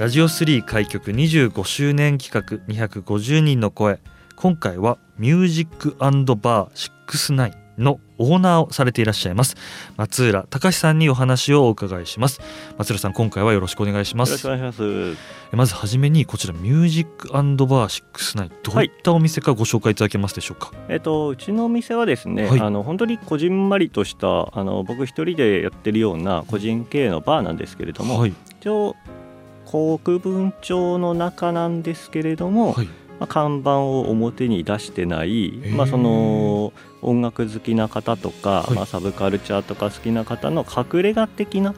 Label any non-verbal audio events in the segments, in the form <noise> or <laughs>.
ラジオ3開局25周年企画250人の声。今回はミュージックバー69のオーナーをされていらっしゃいます松浦隆さんにお話をお伺いします。松浦さん今回はよろしくお願いします。よろしくお願いします。まずはじめにこちらミュージックバー69どういったお店かご紹介いただけますでしょうか、はい、えっ、とうちのお店はですね、はい、あの本当にこじんまりとしたあの僕一人でやってるような個人経営のバーなんですけれども、はい、一応国分町の中なんですけれども、はい、まあ、看板を表に出してない、まあ、その音楽好きな方とか、はい、まあ、サブカルチャーとか好きな方の隠れ家的な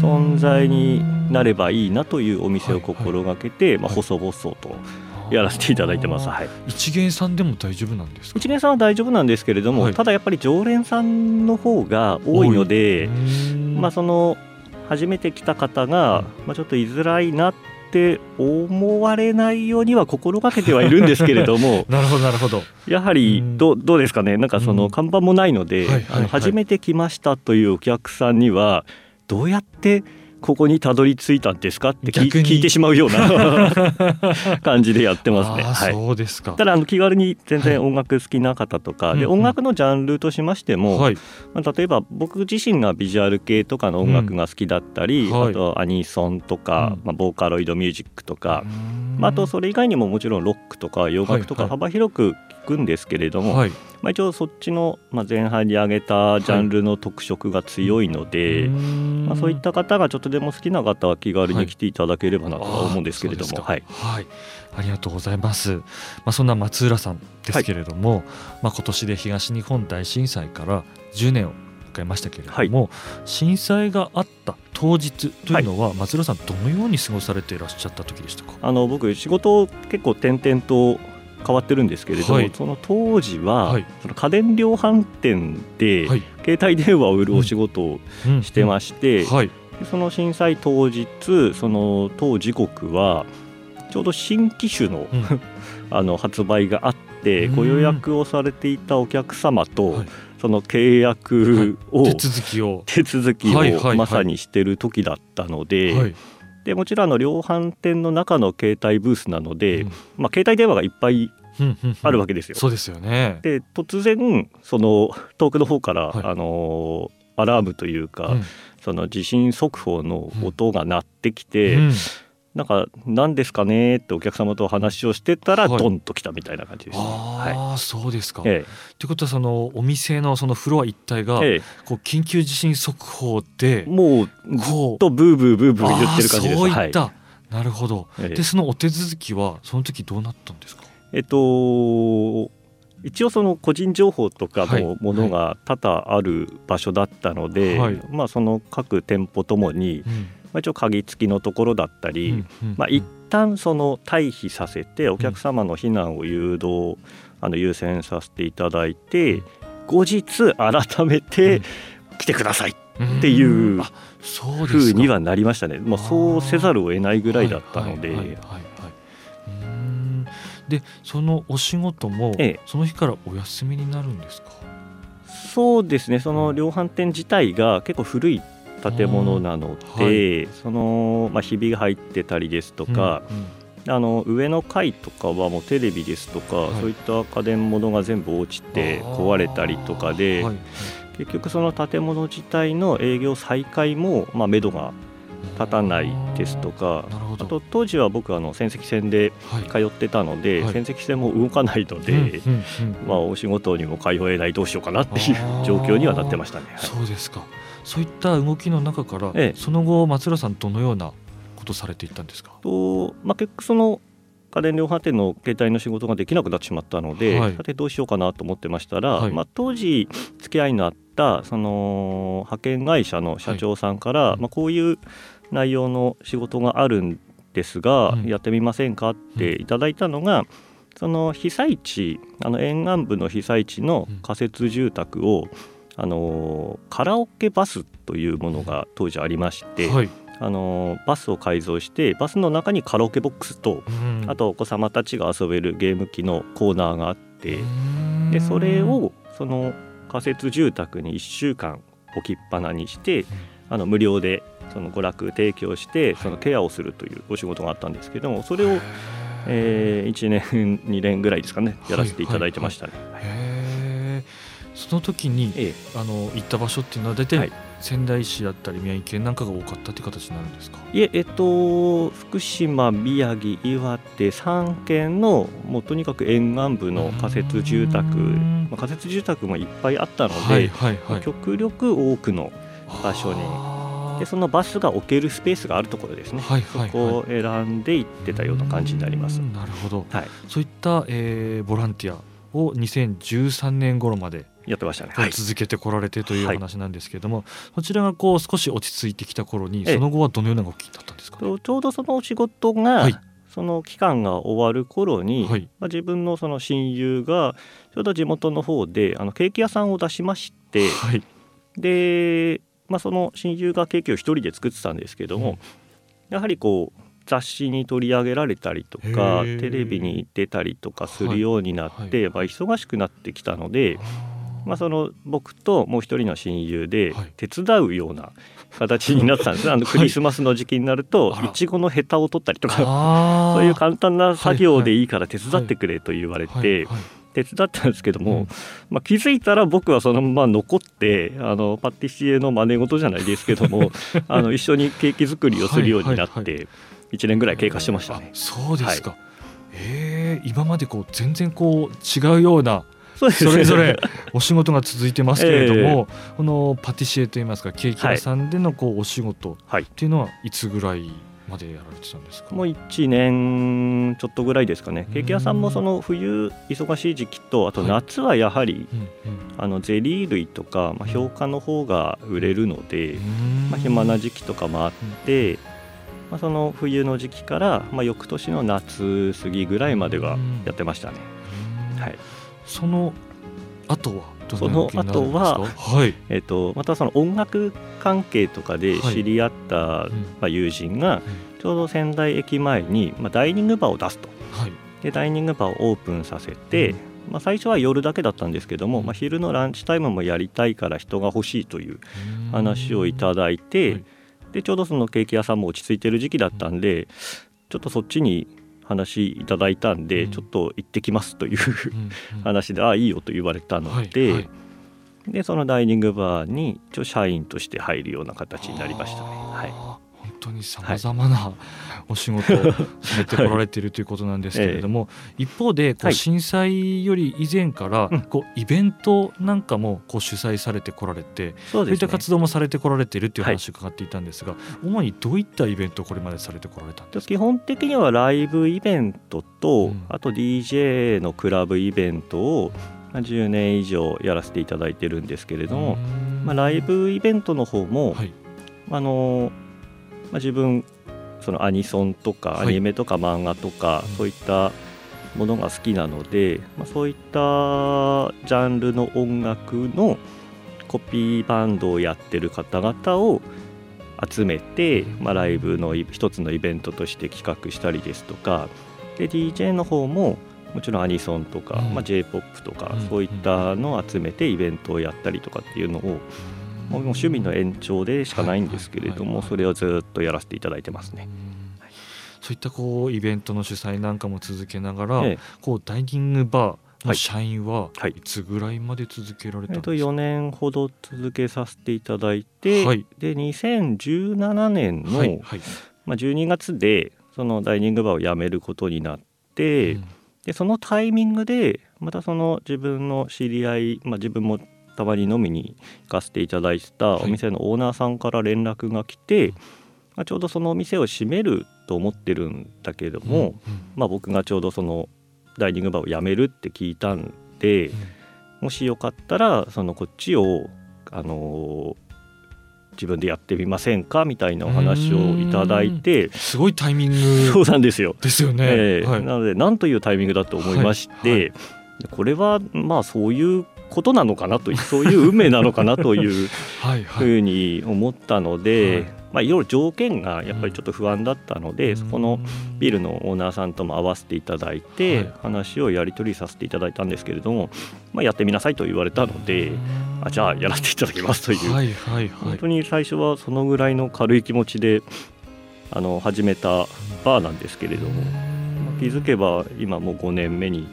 存在になればいいなというお店を心がけて、まあ、細々と。やらせていただいてます。はい。一元さんでも大丈夫なんです一元さんは大丈夫なんですけれども、はい、ただやっぱり常連さんの方が多いので、まあその初めて来た方が、まあ、ちょっと居づらいなって思われないようには心がけてはいるんですけれども <laughs> なるほどなるほど。やはりどどうですかね？なんかその看板もないので、初めて来ましたというお客さんにはどうやってここにたどり着いたんですか？って聞いてしまうような <laughs> 感じでやってますね。はい、そうですか。ただあの気軽に全然音楽好きな方とか、はい、で音楽のジャンルとしましても、はい、まあ、例えば僕自身がビジュアル系とかの音楽が好きだったり、うん、あとアニソンとか、まあ、ボーカロイドミュージックとか、まあ、あとそれ以外にももちろんロックとか洋楽とか幅広く聞くんですけれども、はい、まあ、一応そっちの、ま前半に挙げたジャンルの特色が強いので、はい、まあ、そういった方がちょっとでも好きな方は気軽に来ていただければなとは思うんですけれども。はい、はい、ありがとうございます。まあ、そんな松浦さんですけれども、まあ、今年で東日本大震災から10年を迎えましたけれども、震災があった当日というのは、松浦さんどのように過ごされていらっしゃった時でしたか？あの僕仕事結構転々と変わってるんですけれども、はい、その当時は、はい、その家電量販店で、携帯電話を売るお仕事をしてまして、その震災当日その当時刻はちょうど新機種の <laughs> あの発売があってご予約をされていたお客様と、その契約を、手続きを。手続きをまさにしてる時だったので。でもちろんあの量販店の中の携帯ブースなので、うん、まあ、携帯電話がいっぱいあるわけですよ。そうですよね。で突然その遠くの方から、はい、あのアラームというか、うん、その地震速報の音が鳴ってきて、うん、なんか何ですかねってお客様と話をしてたら、ドンと来たみたいな感じです、ね、ああ、そうですか。ええ、ということはそのお店のそのフロア一帯が、ええ、こう緊急地震速報でもうずっとブーブーブーブー言ってる感じです。そういった、はい、なるほど。でそのお手続きはその時どうなったんですか？えっと一応その個人情報とかのものが多々ある場所だったので、はい、まあその各店舗ともに、うんまあ、一応鍵付きのところだったり、うんうん、まあ、一旦その退避させてお客様の避難を誘導、あの優先させていただいて後日改めて来てくださいっていうふうにはなりましたね、まあ、そうせざるを得ないぐらいだったので。でそのお仕事も、その日からお休みになるんですか？そうですね。その量販店自体が結構古い建物なので、はい、その、まあ、ひびが入ってたりですとか、うんうん、あの上の階とかはもうテレビですとか、はい、そういった家電物が全部落ちて壊れたりとかで、はい、結局その建物自体の営業再開も、まあ、目処が立たないですとかあと当時は僕あの仙石線で通ってたので、はい、仙石線も動かないので、まあ、お仕事にも通えないどうしようかなっていう状況にはなってましたね。そうですかそういった動きの中から、ええ、その後松浦さんどのようなことされていったんですか？と、まあ、結局その家電量販店の携帯の仕事ができなくなってしまったので、はい。さてどうしようかなと思ってましたら、はい。まあ、当時付き合いのあったその派遣会社の社長さんから、はいまあ、こういう内容の仕事があるんですが、うん。やってみませんかっていただいたのが、その被災地あの沿岸部の被災地の仮設住宅を、あのカラオケバスというものが当時ありまして、はい。あのバスを改造してバスの中にカラオケボックスとうん。あとお子様たちが遊べるゲーム機のコーナーがあってうん。でそれをその仮設住宅に1週間置きっぱなにしてあの無料でその娯楽提供してそのケアをするというお仕事があったんですけどもそれを、えー1年2年ぐらいですかねやらせていただいてましたね。へえその時にええ。あの行った場所っていうのは大は体い。仙台市だったり宮城県なんかが多かったっていう形になるんですか？いえ、えっと、福島、宮城、岩手3県のもうとにかく沿岸部の仮設住宅、うんまあ、仮設住宅もいっぱいあったので、はいはいはい。極力多くの場所に。でそのバスが置けるスペースがあるところですね、はいはいはい。そこを選んで行ってたような感じになります。う。んなるほど。はい、そういった、えーボランティアを2013年頃までやってましたね。はい、続けてこられてというはい。話なんですけれども、そちらがこう少し落ち着いてきた頃にええ。その後はどのような動きだったんですか、とちょうどそのお仕事が、はい。その期間が終わる頃に、はい。まあ、自分のその親友がちょうど地元の方であのケーキ屋さんを出しましてはい。で、まあ、その親友がケーキを一人で作ってたんですけども、うん。やはりこう雑誌に取り上げられたりとかテレビに出たりとかするようになって、忙しくなってきたので、まあ、その僕ともう一人の親友ではい。手伝うような形になってたんですね、あの <laughs> はい。クリスマスの時期になるといちごのヘタを取ったりとかそういう簡単な作業でいいから手伝ってくれと言われて、はいはい手伝ったんですけども、うん。まあ、気づいたら僕はそのまま残ってあのパティシエの真似事じゃないですけども <laughs> あの一緒にケーキ作りをするようになっはいはい。て1年ぐらい経過してましたね。あそうですか、ええ今までこう全然こう違うようなそれぞれお仕事が続いてますけれども、このパティシエといいますかケーキ屋さんでのこうお仕事はい。っていうのはいつぐらいまでやられてたんですか、もう1年ちょっとぐらいですかね。ケーキ屋さんもその冬忙しい時期とあとはい。夏はやはり、あのゼリー類とか、まあ、評価の方が売れるので、まあ、暇な時期とかもあって、まあ、その冬の時期から、まあ、翌年の夏過ぎぐらいまではやってましたね。うん。はいその後はその後ははい、えっとまたその音楽関係とかで知り合った、うん。まあ、友人がちょうど仙台駅前に、まあ、ダイニングバーを出すと。はい。でダイニングバーをオープンさせて、うん。まあ、最初は夜だけだったんですけども、うん。まあ、昼のランチタイムもやりたいから人が欲しいという話をいただいて、はい。でちょうどそのケーキ屋さんも落ち着いてる時期だったんでちょっとそっちに話いただいたんで、うん。ちょっと行ってきますといううんうん。話で、ああいいよと言われたので、はいはい。でそのダイニングバーに一応社員として入るような形になりましたね。はい当にさまざまなお仕事をされてこられているということなんですけれども、<laughs> 一方でこうはい。震災より以前からうん。こうイベントなんかもこう主催されてこられて、そそうういった活動もされてこられているというはい話を伺っていたんですが、主にどういったイベントをこれまでされてこられたんですか？基本的にはライブイベントと、うん。あと DJ のクラブイベントをまあ10年以上やらせていただいてるんですけれども、まあ、ライブイベントの方も、はい。あのまあ、自分そのアニソンとかはい。アニメとか漫画とか、うん。そういったものが好きなので、まあ、そういったジャンルの音楽のコピーバンドをやってる方々を集めて、まあ、ライブの一つのイベントとして企画したりですとかで DJ の方ももちろんアニソンとか、うん。まあ、j p o p とか、うん。そういったのを集めてイベントをやったりとかっていうのをもう趣味の延長でしかないんですけれども、はいはいはい。はいそれをずっとやらせていただいてますね。そういったこうイベントの主催なんかも続けながら、ええ。こうダイニングバーの社員ははい。いつぐらいまで続けられたえっとんですか、4年ほど続けさせていただいて、はい。で2017年の、はいはい。まあ、12月でそのダイニングバーを辞めることになって、うん。でそのタイミングでまたその自分の知り合い、まあ、自分もたまに飲みに行かせていただいてたお店のオーナーさんから連絡が来て、まあ、ちょうどそのお店を閉めると思ってるんだけれども、うん。うんまあ、僕がちょうどそのダイニングバーを辞めるって聞いたんで、もしよかったらそのこっちを、あのー自分でやってみませんかみたいなお話をいただいてすごいタイミンそうグなんですよ。ですよね。ええ。はい。なので何というタイミングだと思いまして、はい。はこれはまあそういうことなのかなというそういう運命なのかなという <laughs> ふうに思ったので、はい。まあいろいろ条件がやっぱりちょっと不安だったので、そこのビルのオーナーさんとも合わせていただいて、はい。話をやり取りさせていただいたんですけれども、まあ、やってみなさいと言われたので、あじゃあやらせていただきますという、はいはいはい。本当に最初はそのぐらいの軽い気持ちであの始めたバーなんですけれども、まあ気づけば今もう5年目にうん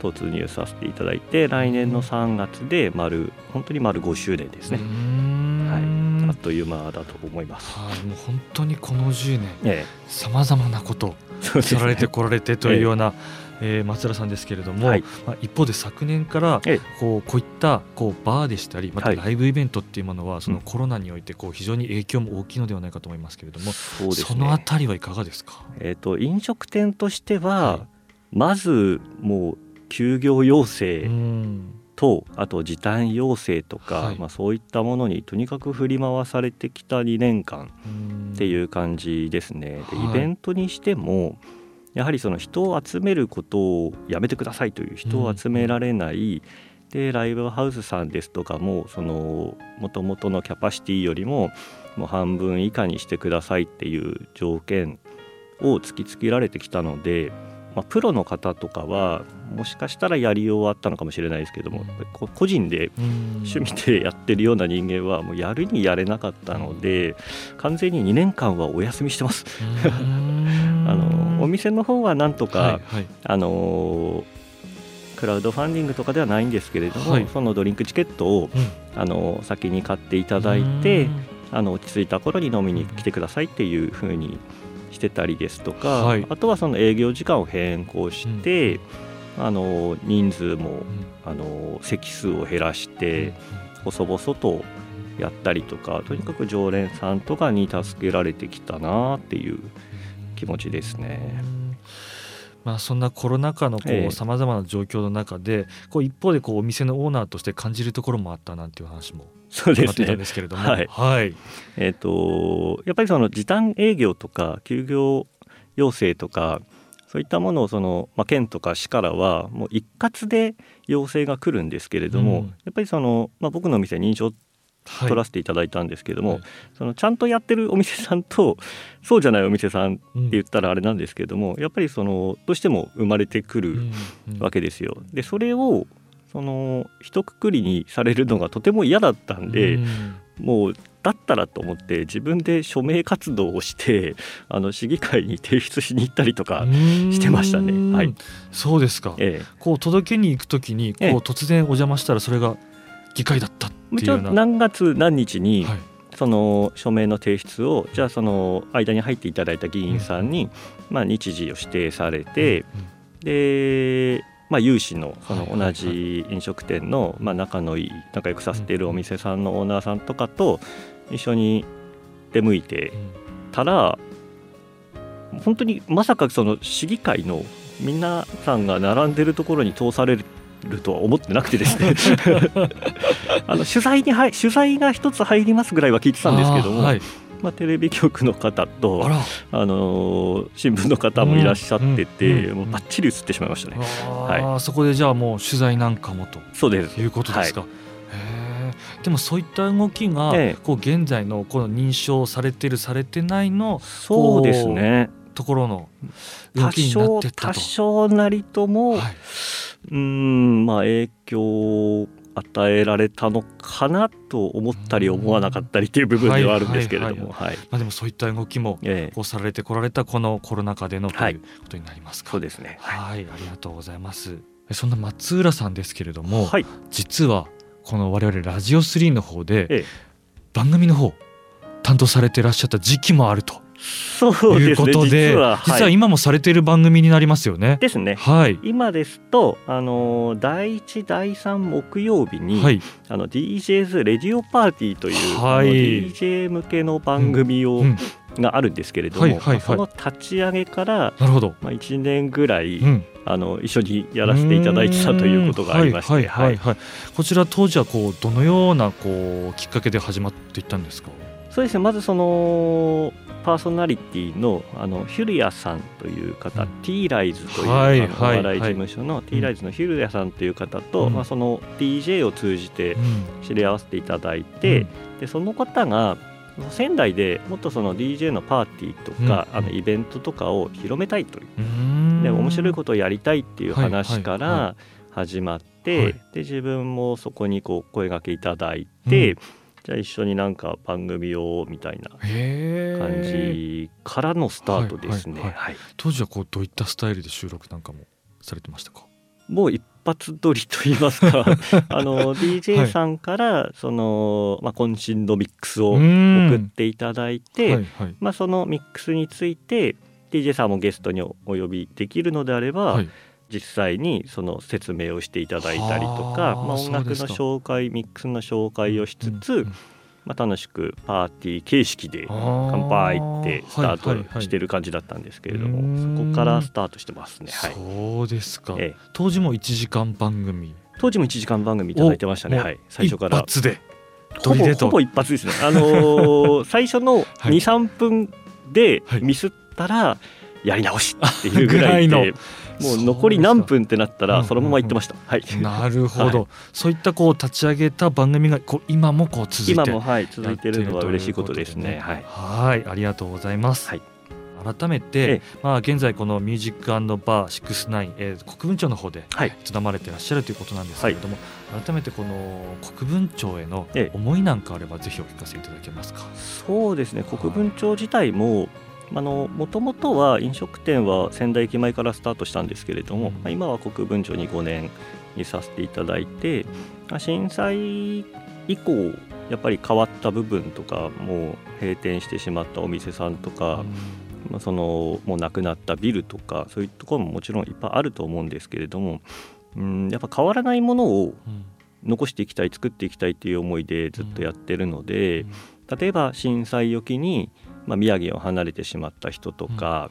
突入させていただいて来年の3月で丸本当に丸5周年ですね、はい。あっという間だと思います。はい、もう本当にこの10年えさまざまなことえ、そうですね。さられてこられてというような、えー松浦さんですけれども、はい。まあ、一方で昨年からええ。こうこういったこうバーでしたりまたはい。ライブイベントっていうものはそのうん。コロナにおいてこう非常に影響も大きいのではないかと思いますけれども、そね。そのあたりはいかがですか、えー、と飲食店としては、はい。まずもう休業要う請ん。と、あと時短要請とか、はい。まあ、そういったものにとにかく振り回されてきた2年間ってういう感じですね。ではい。イベントにしてもやはりその人を集めることをやめてくださいという人を集められない、でライブハウスさんですとかもその元々のキャパシティよりももう半分以下にしてくださいっていう条件を突きつけられてきたので、まあ、プロの方とかはもしかしたらやりようはあったのかもしれないですけども個人でん。趣味でやってるような人間はもうやるにやれなかったので完全に2年間はお休みしてます。うん。<laughs> あのお店の方はなんとか、はいはい。あのクラウドファンディングとかではないんですけれども、はい。そのドリンクチケットをうん。あの先に買っていただいてうん。あの落ち着いた頃に飲みに来てくださいっていう風にしてたりですとか、はい。あとはその営業時間を変更して、あの人数もあの席数を減らして、細々とやったりとかとにかく常連さんとかに助けられてきたなっていう気持ちですね。まあ、そんなコロナ禍のええ。さまざまな状況の中でこう一方でこうお店のオーナーとして感じるところもあったなんていう話もそうですね。ですけれども、はい。はい。えっ、とやっぱりその時短営業とか休業要請とかそういったものをその、まあ、県とか市からはもう一括で要請が来るんですけれども、うん。やっぱりその、まあ、僕のお店認証はい。取らせていただいたんですけれども、はい。そのちゃんとやってるお店さんとそうじゃないお店さんってうん言ったらあれなんですけれどもやっぱりそのどうしても生まれてくるうん。うん。わけですよ。でそれをその一括りにされるのがとても嫌だったんで、うん。もうだったらと思って自分で署名活動をしてあの市議会に提出しに行ったりとか、してましたね。うんはい。そうですか、ええ。こう届けに行くときにこうええ突然お邪魔したらそれが議会だったっていう一応ような。何月何日にはい。その署名の提出をじゃあその間に入っていただいた議員さんに、まあ、日時を指定されて、で、まあ、有志のその同じ飲食店の、まあ、仲のいい仲良くさせているお店さんのオーナーさんとかと一緒に出向いてうんたら本当にまさかその市議会の皆さんが並んでるところに通されるとは思ってなくてですね。<laughs> あの取材に入取材が一つ入りますぐらいは聞いてたんですけども、まあ、テレビ局の方あとら。あのー新聞の方もいらっしゃってて、もうバッチリ映ってしまいましたね。あーそこでじゃあもう取材なんかもと。そうです。いうことですか。へー。でもそういった動きが、ええ。こう現在のこの認証されてるされてないのそうですね。ところの動多きになっ少てったと。多少なりとも、はい、うーんまあ影響を与えられたのかなと思ったり思わなかったりっていう部分ではあるんですけれども。はい。まあ、でもそういった動きもええ。こうされてこられたこのコロナ禍でのとはい。いうことになりますか。そうですね。はい、ありがとうございます。そんな松浦さんですけれども、はい。実はこの我々ラジオ3の方で、ええ。番組の方担当されていらっしゃった時期もあるとそういうことで実は実ははい。今もされている番組になりますよね。ですね。はい、今ですとあの第1第3木曜日に、はい、あの DJs レディオパーティーという、はい。DJ 向けの番組を、うん。があるんですけれども、はいはいはい。その立ち上げから、なるほど、まあ、1年ぐらい、うん、あの一緒にやらせていただいてたということがありまして、はいはいはいはい。はい。こちら当時はこうどのようなこうきっかけで始まっていったんですか？そうですね。まずそのパーソナリティのあのヒュルヤさんという方、うん。T ライズという、はいお笑い事務所の T ライズのヒュルヤさんという方と、うん。まあ、その DJ を通じてうん知り合わせていただいて、でその方が仙台でもっとその DJ のパーティーとか、うん。あのイベントとかを広めたいといううん。で面白いことをやりたいっていう話から始まって、はい。で自分もそこにこう声掛けいただいて、うんじゃあ一緒になんか番組をみたいなへ感えじからのスタートですね。はいはいはい。当時はこうどういったスタイルで収録なんかもされてましたか？もう一発撮りと言いますか。<laughs> あの DJ さんからその、まあ、渾身のミックスを送送っていただいて、はいはい。まあ、そのミックスについて DJ さんもゲストにおお呼びできるのであれば、はい実際にその説明をしていただいたりとか、はあまあ、音楽の紹介ミックスの紹介をしつつ、うんうんまあ、楽しくパーティー形式で乾杯ってスタートしてる感じだったんですけれども、はいはい。はいそこからスタートしてますね。はい。そうですか、ええ。当時も1時間番組。当時も1時間番組いただいてましたね、おはい、最初から。一発で。ほぼほぼ一発ですね、あのー <laughs> 最初のはい。23分ではい。ミスったらやり直しっていうぐらいで <laughs> のもう残り何分ってなったらそのまま行ってました、はい、なるほど、<laughs> はそういったこう立ち上げた番組がこう今もこう続いて今もはい続いてるのは嬉しいことですね。はい。はい、ありがとうございます。はい改めて、ええまあ現在このミュージックバー69、えー、国分町の方ではい。営まれていらっしゃるということなんですけれども、改めてこの国分町へのええ思いなんかあればぜひお聞かせいただけますか？そうですね。国分町自体ももともとは飲食店は仙台駅前からスタートしたんですけれども、うん。まあ今は国分町に5年にさせていただいて、まあ震災以降やっぱり変わった部分とかもう閉店してしまったお店さんとか、まあ、そのもうなくなったビルとかそういうところももちろんいっぱいあると思うんですけれども、うん、やっぱ変わらないものをうん。残していきたい作っていきたいっていう思いでずっとやってるので、例えば震災を機に、まあ、宮城を離れてしまった人とか、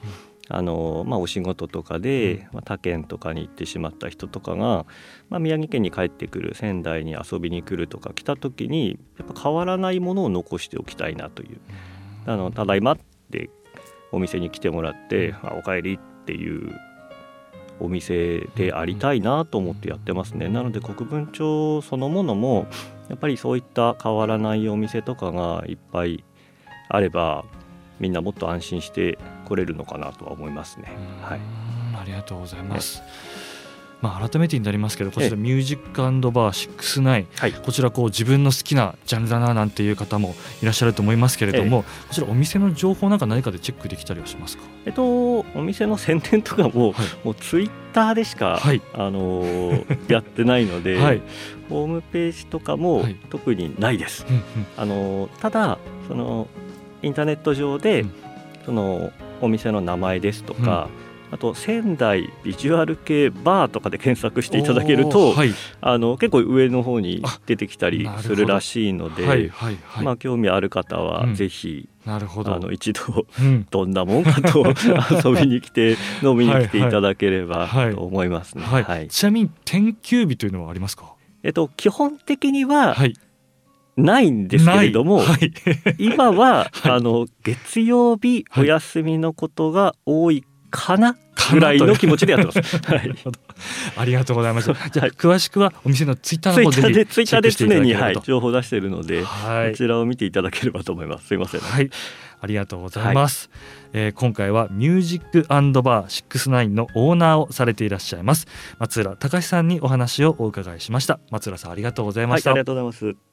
あのまあ、お仕事とかで、まあ、他県とかに行ってしまった人とかが、まあ、宮城県に帰ってくる仙台に遊びに来るとか来た時にやっぱ変わらないものを残しておきたいなという「あのただいま」ってお店に来てもらって「あおかえり」っていうお店でありたいなと思ってやってますね。なので国分町そのものもやっぱりそういった変わらないお店とかがいっぱいあればみんなもっと安心して来れるのかなとは思いますね。はい、うんありがとうございます。まあ改めてになりますけどこちらミュージックバー69はい、こちらこう自分の好きなジャンルだななんていう方もいらっしゃると思いますけれども、こちらお店の情報なんか何かでチェックできたりはしますか？えっとお店の宣伝とかも、はいもうツイッターでしか、はいあのーやってないので、<laughs> はい。ホームページとかもはい特にないです。あのただそのインターネット上で、うんそのお店の名前ですとか、あと仙台ビジュアル系バーとかで検索していただけると、はいあの結構上の方に出てきたりするらしいので、はいはいはい。まあ興味ある方はうんぜひ、なるほど。あの一度うんどんなもんかと <laughs> 遊びに来て飲みに来ていただければはいはいと思いますね。はい、はいちなみに天休日というのはありますか？えっと基本的にははい。ないんですけれども、はい。今は、はいあの月曜日はいお休みのことが多いかなぐらいの気持ちでやってます。<laughs> はない。ありがとうございます。じゃあはい詳しくはお店のツイッターの方でツイッターで常に、はい、情報出しているので、はいこ。ちらを見ていただければと思います。すいません。はい、ありがとうございます。えー今回はミュージックバー69のオーナーをされていらっしゃいます松浦隆さんにお話をお伺いしました。松浦さんありがとうございはい、ました。ありがとうございます。